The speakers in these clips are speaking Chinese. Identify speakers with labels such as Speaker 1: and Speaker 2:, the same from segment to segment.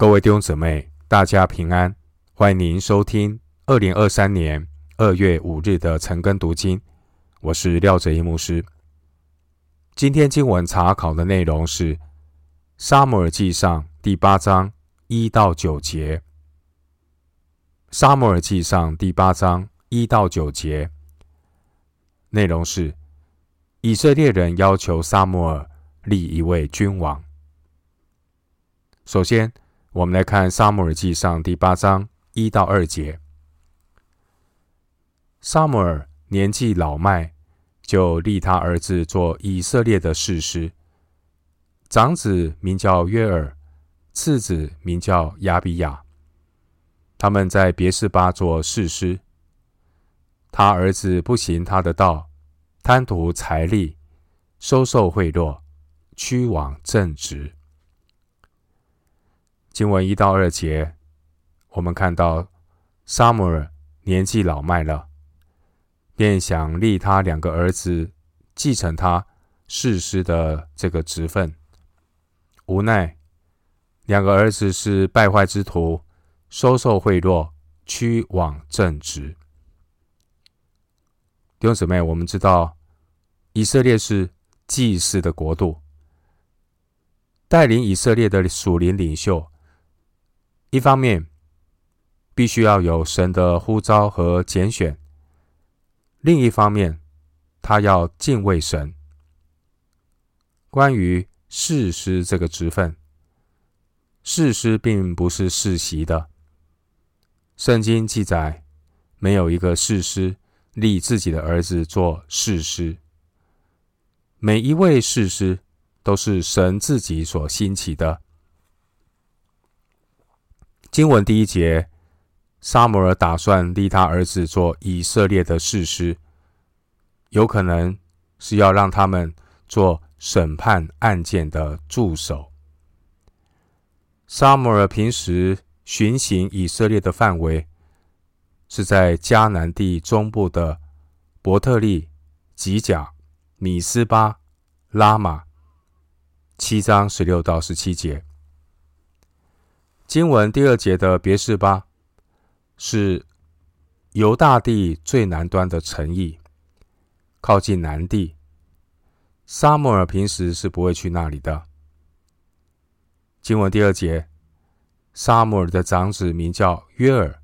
Speaker 1: 各位弟兄姊妹，大家平安！欢迎您收听二零二三年二月五日的晨更读经。我是廖哲一牧师。今天经文查考的内容是《撒母耳记上》第八章一到九节。《撒母耳记上》第八章一到九节内容是以色列人要求撒母耳立一位君王。首先，我们来看《撒母耳记上》第八章一到二节。撒母耳年纪老迈，就立他儿子做以色列的士师。长子名叫约珥，次子名叫亚比亚。他们在别是巴做士师。他儿子不行他的道，贪图财利，收受贿赂，屈枉正直。经文一到二节，我们看到撒母耳年纪老迈了，便想立他两个儿子继承他世师的这个职分。无奈两个儿子是败坏之徒，收受贿赂，屈枉正直。弟兄姊妹，我们知道以色列是祭司的国度，带领以色列的属灵领袖。一方面，必须要有神的呼召和拣选；另一方面，他要敬畏神。关于士师这个职分，士师并不是世袭的。圣经记载，没有一个士师立自己的儿子做士师。每一位士师都是神自己所兴起的。经文第一节，萨摩尔打算立他儿子做以色列的士师，有可能是要让他们做审判案件的助手。萨摩尔平时巡行以色列的范围是在迦南地中部的伯特利、吉甲、米斯巴、拉玛。七章十六到十七节。经文第二节的别是巴是犹大地最南端的城邑，靠近南地。撒母耳平时是不会去那里的。经文第二节，撒母耳的长子名叫约尔，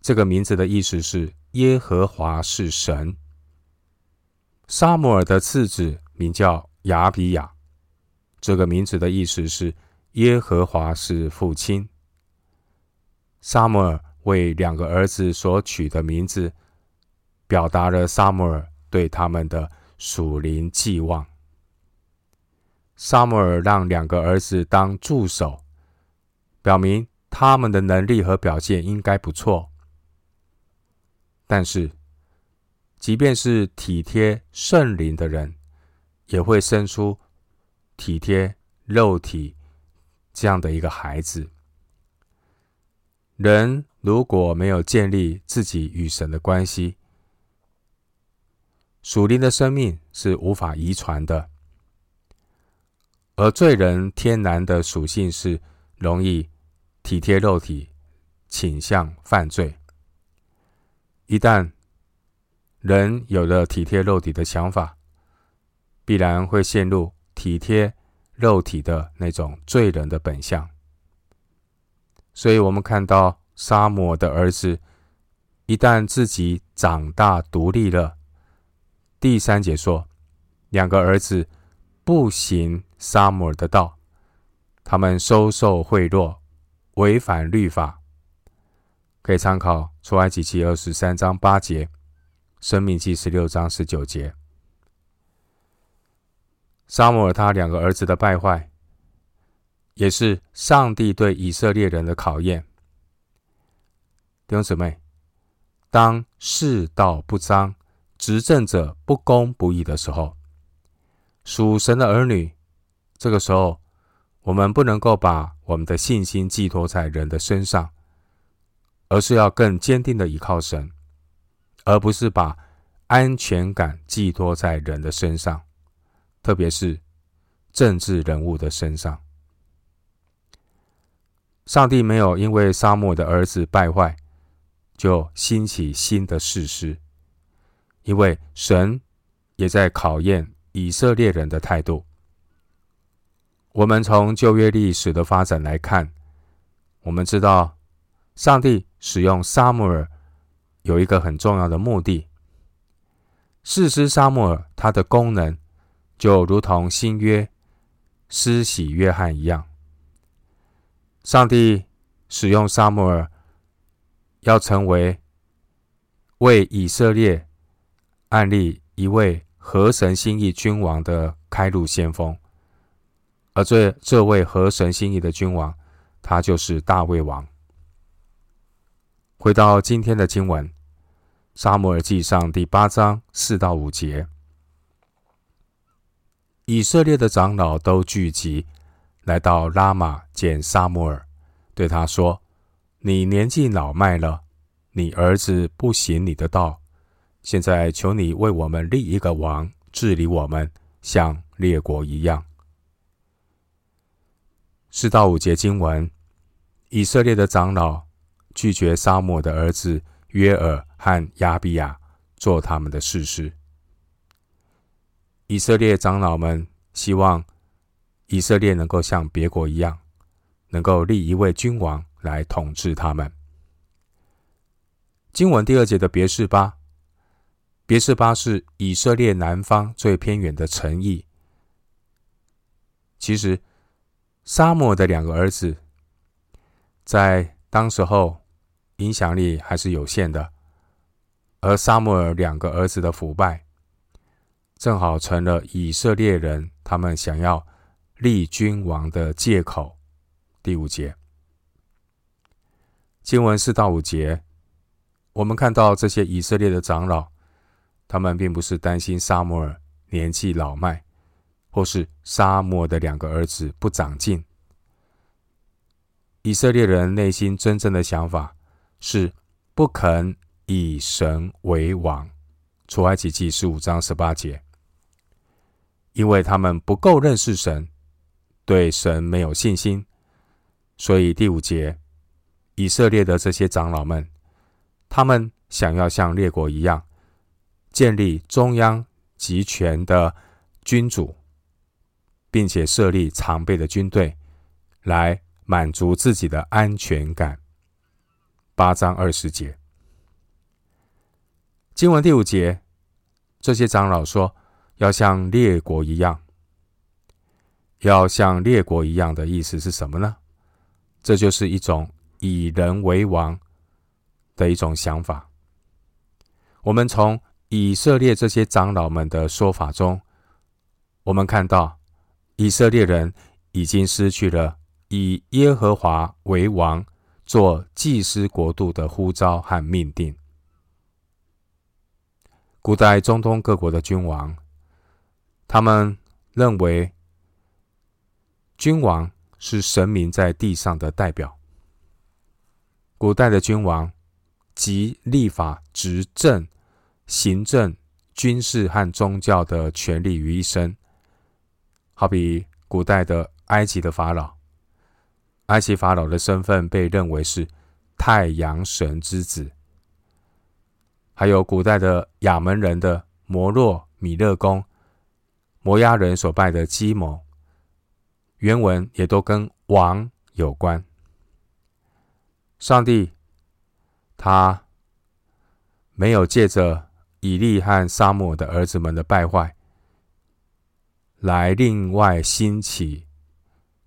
Speaker 1: 这个名字的意思是耶和华是神。撒母耳的次子名叫亚比亚，这个名字的意思是。耶和华是父亲。撒母耳为两个儿子所取的名字，表达了撒母耳对他们的属灵寄望。撒母耳让两个儿子当助手，表明他们的能力和表现应该不错。但是，即便是体贴圣灵的人，也会生出体贴肉体。这样的一个孩子，人如果没有建立自己与神的关系，属灵的生命是无法遗传的。而罪人天然的属性是容易体贴肉体，倾向犯罪。一旦人有了体贴肉体的想法，必然会陷入体贴。肉体的那种罪人的本相，所以我们看到沙摩的儿子一旦自己长大独立了，第三节说，两个儿子不行撒母耳的道，他们收受贿赂，违反律法，可以参考出埃及记二十三章八节，申命记十六章十九节。撒母耳他两个儿子的败坏，也是上帝对以色列人的考验。弟兄姊妹，当世道不彰、执政者不公不义的时候，属神的儿女，这个时候我们不能够把我们的信心寄托在人的身上，而是要更坚定的依靠神，而不是把安全感寄托在人的身上。特别是政治人物的身上，上帝没有因为沙漠的儿子败坏，就兴起新的士师，因为神也在考验以色列人的态度。我们从旧约历史的发展来看，我们知道上帝使用撒母耳有一个很重要的目的。士师撒母耳他的功能就如同新约施洗约翰一样，上帝使用撒母耳要成为为以色列案例一位合神心意君王的开路先锋。而这这位合神心意的君王，他就是大卫王。回到今天的经文，《撒母耳记上》第八章四到五节，以色列的长老都聚集，来到拉玛见撒母耳，对他说：“你年纪老迈了，你儿子不行你的道，现在求你为我们立一个王，治理我们，像列国一样。”四到五节经文，以色列的长老拒绝撒母耳的儿子约尔和亚比亚做他们的士师。以色列长老们希望以色列能够像别国一样，能够立一位君王来统治他们。经文第二节的别是巴，别是巴是以色列南方最偏远的城邑。其实。撒母耳的两个儿子，在当时候影响力还是有限的，而撒母耳两个儿子的腐败，正好成了以色列人他们想要立君王的借口。第五节，经文四到五节，我们看到这些以色列的长老，他们并不是担心沙摩尔年纪老迈。或是沙摩尔的两个儿子不长进，以色列人内心真正的想法是不肯以神为王。出埃及记十五章十八节，因为他们不够认识神，对神没有信心，所以第五节，以色列的这些长老们，他们想要像列国一样，建立中央集权的君主。并且设立常备的军队，来满足自己的安全感。八章二十节，经文第五节，这些长老说要像列国一样，要像列国一样的意思是什么呢？这就是一种以人为王的一种想法。我们从以色列这些长老们的说法中，我们看到。以色列人已经失去了以耶和华为王、做祭司国度的呼召和命定。古代中东各国的君王，他们认为君王是神明在地上的代表。古代的君王集立法、执政、行政、军事和宗教的权力于一身。好比古代的埃及的法老，埃及法老的身份被认为是太阳神之子；还有古代的亚门人的摩洛、米勒公，摩押人所拜的基某，原文也都跟王有关。上帝他没有借着以利和撒母耳的儿子们的败坏。来另外兴起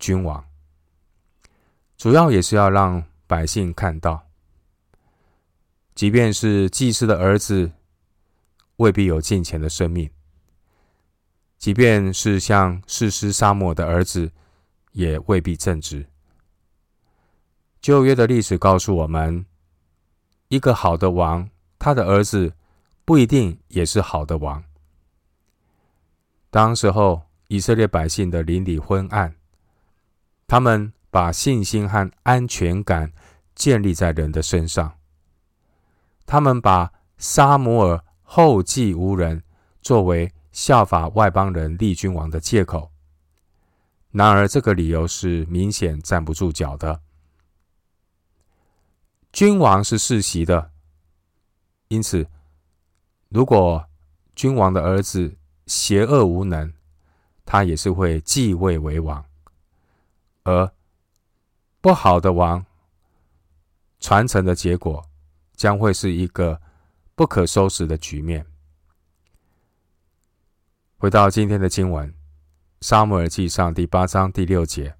Speaker 1: 君王，主要也是要让百姓看到，即便是祭司的儿子，未必有敬虔的生命；即便是像士师撒母耳的儿子，也未必正直。旧约的历史告诉我们，一个好的王，他的儿子不一定也是好的王。当时候，以色列百姓的邻里昏暗，他们把信心和安全感建立在人的身上。他们把撒母耳后继无人作为效法外邦人立君王的借口。然而，这个理由是明显站不住脚的，君王是世袭的，因此，如果君王的儿子邪恶无能，他也是会继位为王；而不好的王，传承的结果将会是一个不可收拾的局面。回到今天的经文，《撒母耳记上》第八章第六节。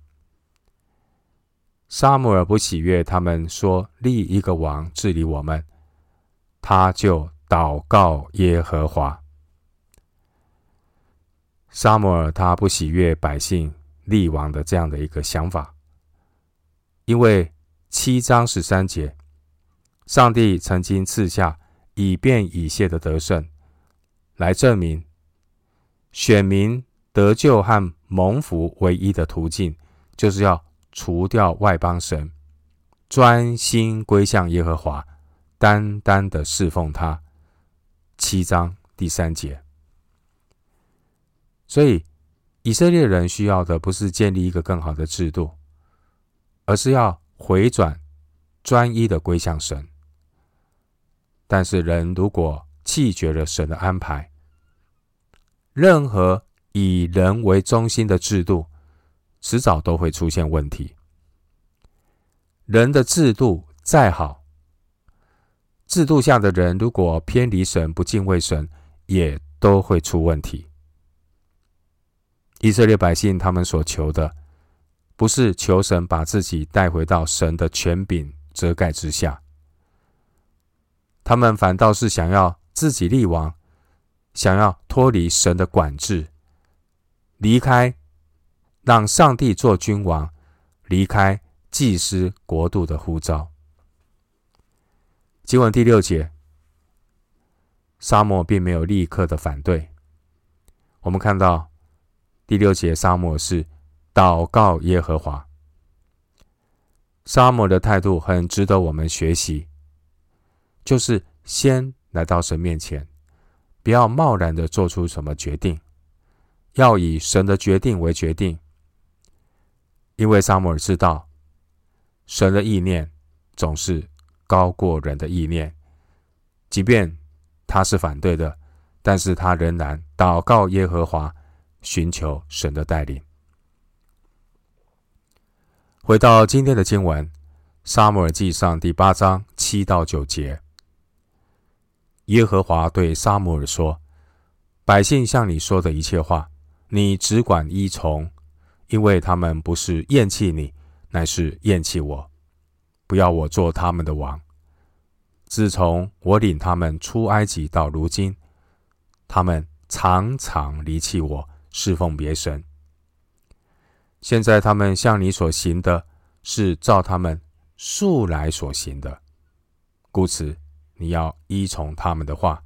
Speaker 1: 撒母耳不喜悦他们说立一个王治理我们，他就祷告耶和华。撒母耳他不喜悦百姓立王的这样的一个想法，因为七章十三节，上帝曾经赐下以便以谢的得胜，来证明选民得救和蒙福唯一的途径，就是要。除掉外邦神，专心归向耶和华，单单的侍奉他。七章第三节。所以，以色列人需要的不是建立一个更好的制度，而是要回转，专一的归向神。但是，人如果弃绝了神的安排，任何以人为中心的制度，迟早都会出现问题。人的制度再好，制度下的人如果偏离神、不敬畏神，也都会出问题。以色列百姓他们所求的，不是求神把自己带回到神的权柄遮盖之下，他们反倒是想要自己立王，想要脱离神的管制，离开。让上帝做君王，离开祭司国度的呼召。经文第六节，沙漠并没有立刻的反对。我们看到第六节，沙漠是祷告耶和华。沙漠的态度很值得我们学习，就是先来到神面前，不要贸然的做出什么决定，要以神的决定为决定。因为萨姆尔知道，神的意念总是高过人的意念，即便他是反对的，但是他仍然祷告耶和华，寻求神的带领。回到今天的经文，《撒母耳记上》第八章七到九节，耶和华对撒母耳说：“百姓向你说的一切话，你只管依从。”因为他们不是厌弃你，乃是厌弃我，不要我做他们的王。自从我领他们出埃及到如今，他们常常离弃我，侍奉别神。现在他们向你所行的，是照他们素来所行的，故此你要依从他们的话，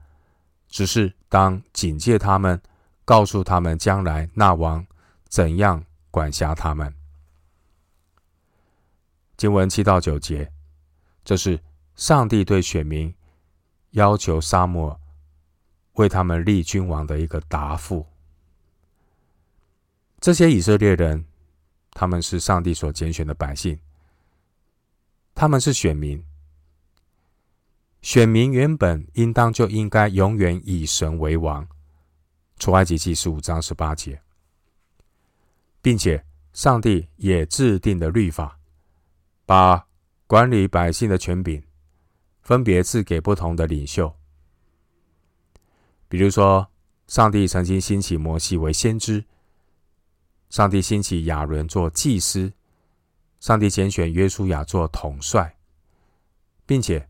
Speaker 1: 只是当警戒他们，告诉他们将来那王怎样。管辖他们。经文七到九节，这是上帝对选民要求撒母为他们立君王的一个答复。这些以色列人，他们是上帝所拣选的百姓，他们是选民。选民原本应当就应该永远以神为王。出埃及记十五章十八节。并且，上帝也制定了律法，把管理百姓的权柄分别赐给不同的领袖。比如说，上帝曾经兴起摩西为先知，上帝兴起亚伦做祭司，上帝拣选约书亚做统帅，并且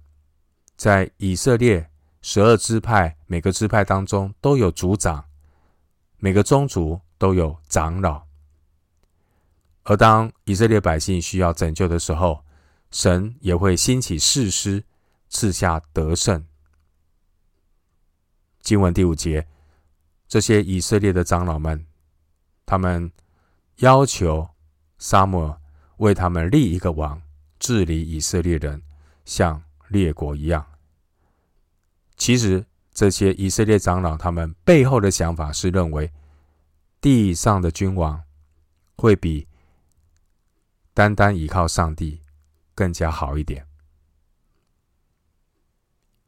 Speaker 1: 在以色列十二支派每个支派当中都有族长，每个宗族都有长老。而当以色列百姓需要拯救的时候，神也会兴起士师，赐下得胜。经文第五节，这些以色列的长老们，他们要求撒母耳为他们立一个王，治理以色列人，像列国一样。其实，这些以色列长老他们背后的想法是认为，地上的君王会比单单依靠上帝更加好一点，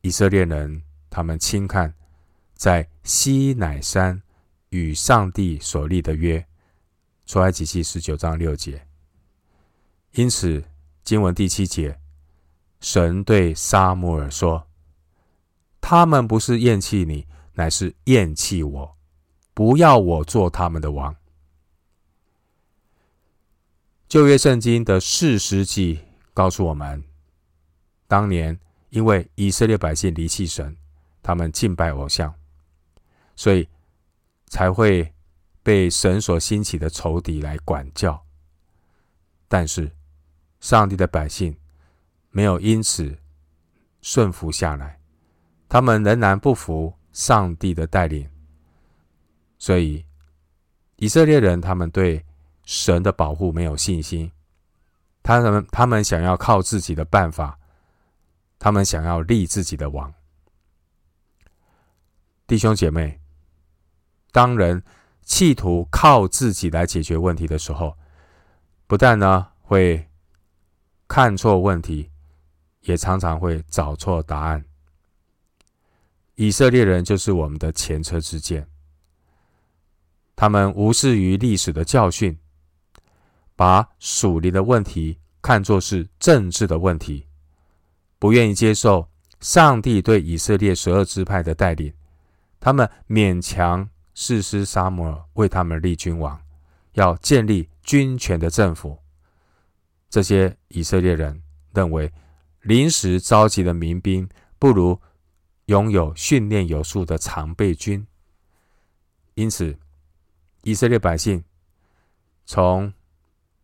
Speaker 1: 以色列人他们轻看在西乃山与上帝所立的约，出埃及记十九章六节。因此，经文第七节，神对撒母耳说：“他们不是厌弃你，乃是厌弃我，不要我做他们的王。”旧约圣经的士师记告诉我们，当年因为以色列百姓离弃神，他们敬拜偶像，所以才会被神所兴起的仇敌来管教。但是，上帝的百姓没有因此顺服下来，他们仍然不服上帝的带领，所以以色列人他们对神的保护没有信心，他们他们想要靠自己的办法，他们想要立自己的王。弟兄姐妹，当人企图靠自己来解决问题的时候，不但呢会看错问题，也常常会找错答案。以色列人就是我们的前车之鉴，他们无视于历史的教训。把属灵的问题看作是政治的问题，不愿意接受上帝对以色列十二支派的带领，他们勉强誓师撒母耳为他们立君王，要建立君权的政府。这些以色列人认为，临时召集的民兵不如拥有训练有素的常备军，因此以色列百姓从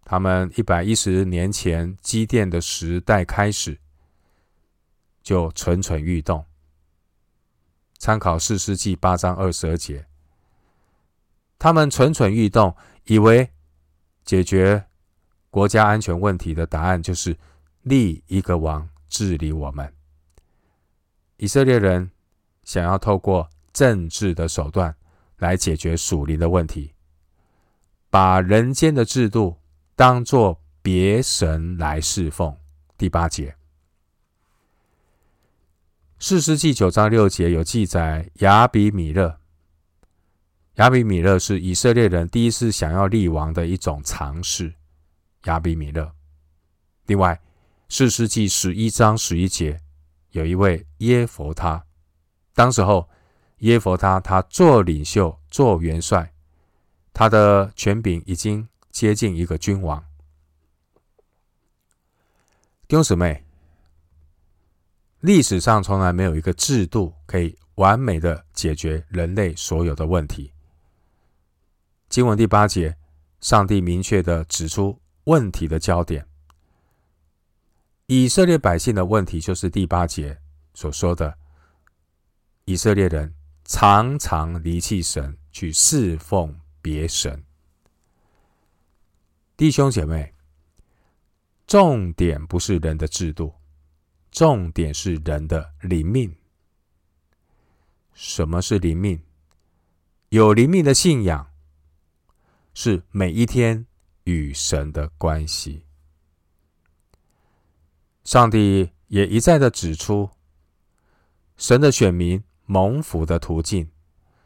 Speaker 1: 他们一百一十年前积淀的时代开始，就蠢蠢欲动。参考四世纪八章二十二节，他们蠢蠢欲动，以为解决国家安全问题的答案就是立一个王。治理我们。以色列人想要透过政治的手段来解决属灵的问题，把人间的制度。当作别神来侍奉。第八节，四世纪九章六节有记载，亚比米勒。亚比米勒是以色列人第一次想要立王的一种尝试。亚比米勒。另外，四世纪十一章十一节有一位耶佛他，当时候耶佛他他做领袖、做元帅，他的权柄已经。接近一个君王，弟兄姊妹，历史上从来没有一个制度可以完美的解决人类所有的问题。经文第八节，上帝明确的指出问题的焦点，以色列百姓的问题就是第八节所说的，以色列人常常离弃神，去侍奉别神。弟兄姐妹，重点不是人的制度，重点是人的灵命。什么是灵命？有灵命的信仰，是每一天与神的关系。上帝也一再的指出，神的选民蒙福的途径，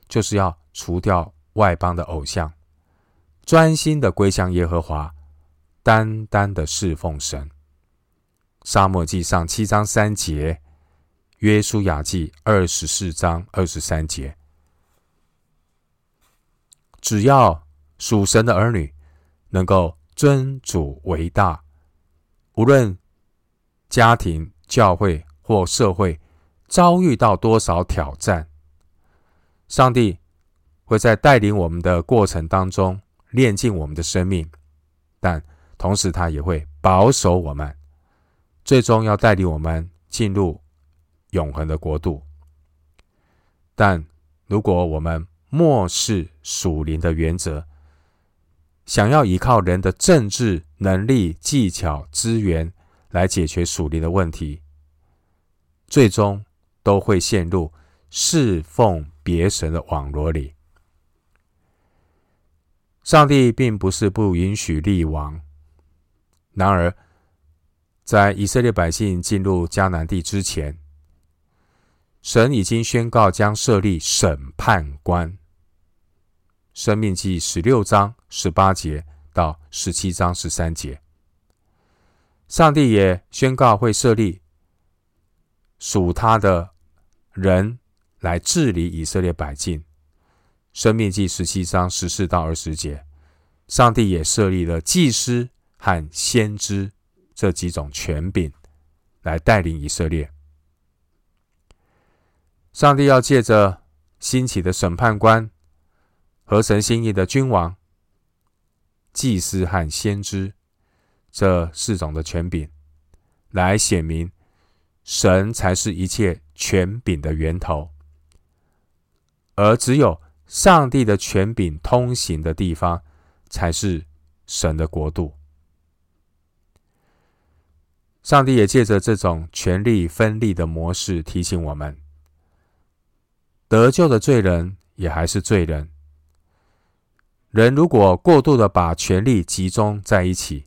Speaker 1: 就是要除掉外邦的偶像。专心的归向耶和华，单单的侍奉神。沙漠记上七章三节，约书亚记二十四章二十三节。只要属神的儿女能够尊主为大，无论家庭、教会或社会遭遇到多少挑战，上帝会在带领我们的过程当中。炼尽我们的生命，但同时他也会保守我们，最终要带领我们进入永恒的国度。但如果我们漠视属灵的原则，想要依靠人的政治能力、技巧、资源来解决属灵的问题，最终都会陷入侍奉别神的网罗里。上帝并不是不允许立王，然而，在以色列百姓进入迦南地之前，神已经宣告将设立审判官。申命记十六章十八节到十七章十三节，上帝也宣告会设立属他的人来治理以色列百姓。生命记十七章十四到二十节，上帝也设立了祭司和先知这几种权柄，来带领以色列。上帝要借着兴起的审判官、合神心意的君王、祭司和先知这四种的权柄，来显明神才是一切权柄的源头，而只有。上帝的权柄通行的地方，才是神的国度。上帝也借着这种权力分立的模式提醒我们：得救的罪人也还是罪人。人如果过度的把权力集中在一起，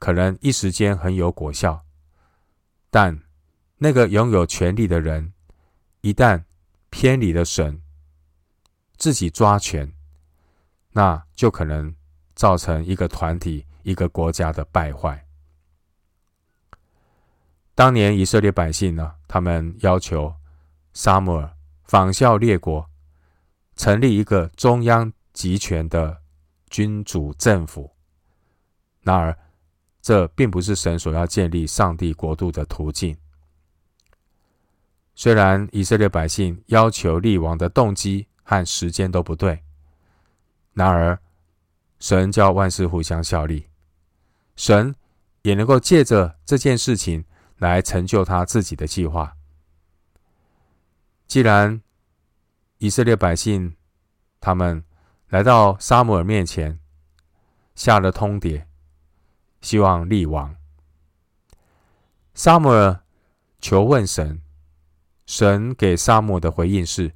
Speaker 1: 可能一时间很有果效，但那个拥有权力的人，一旦偏离了神，自己抓权，那就可能造成一个团体、一个国家的败坏。当年以色列百姓呢，他们要求撒母耳仿效列国，成立一个中央集权的君主政府。然而，这并不是神所要建立上帝国度的途径。虽然以色列百姓要求立王的动机，和时间都不对，然而神叫万事互相效力，神也能够借着这件事情来成就他自己的计划。既然以色列百姓他们来到沙姆尔面前，下了通牒，希望立王，撒母耳求问神，神给撒母的回应是。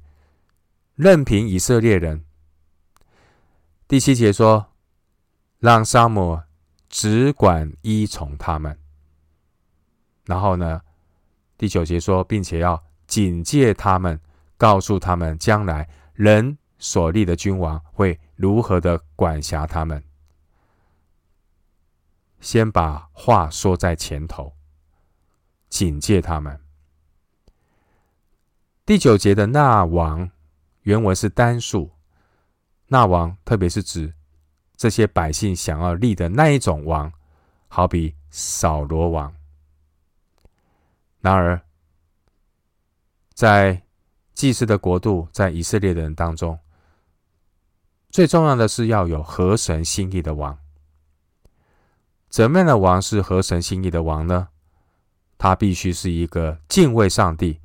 Speaker 1: 任凭以色列人。第七节说：“让撒母耳只管依从他们。”然后呢，第九节说，并且要警戒他们，告诉他们将来人所立的君王会如何的管辖他们。先把话说在前头，警戒他们。第九节的那王。原文是单数，那王特别是指这些百姓想要立的那一种王，好比扫罗王。然而，在祭司的国度，在以色列的人当中，最重要的是要有合神心意的王。怎么样的王是合神心意的王呢？他必须是一个敬畏上帝、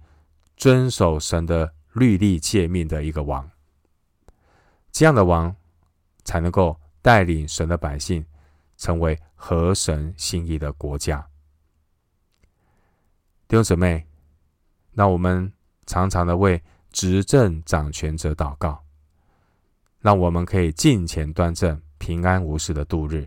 Speaker 1: 遵守神的。律例诫命的一个王，这样的王才能够带领神的百姓成为合神心意的国家。弟兄姊妹，那我们常常的为执政掌权者祷告，让我们可以敬虔端正、平安无事的度日。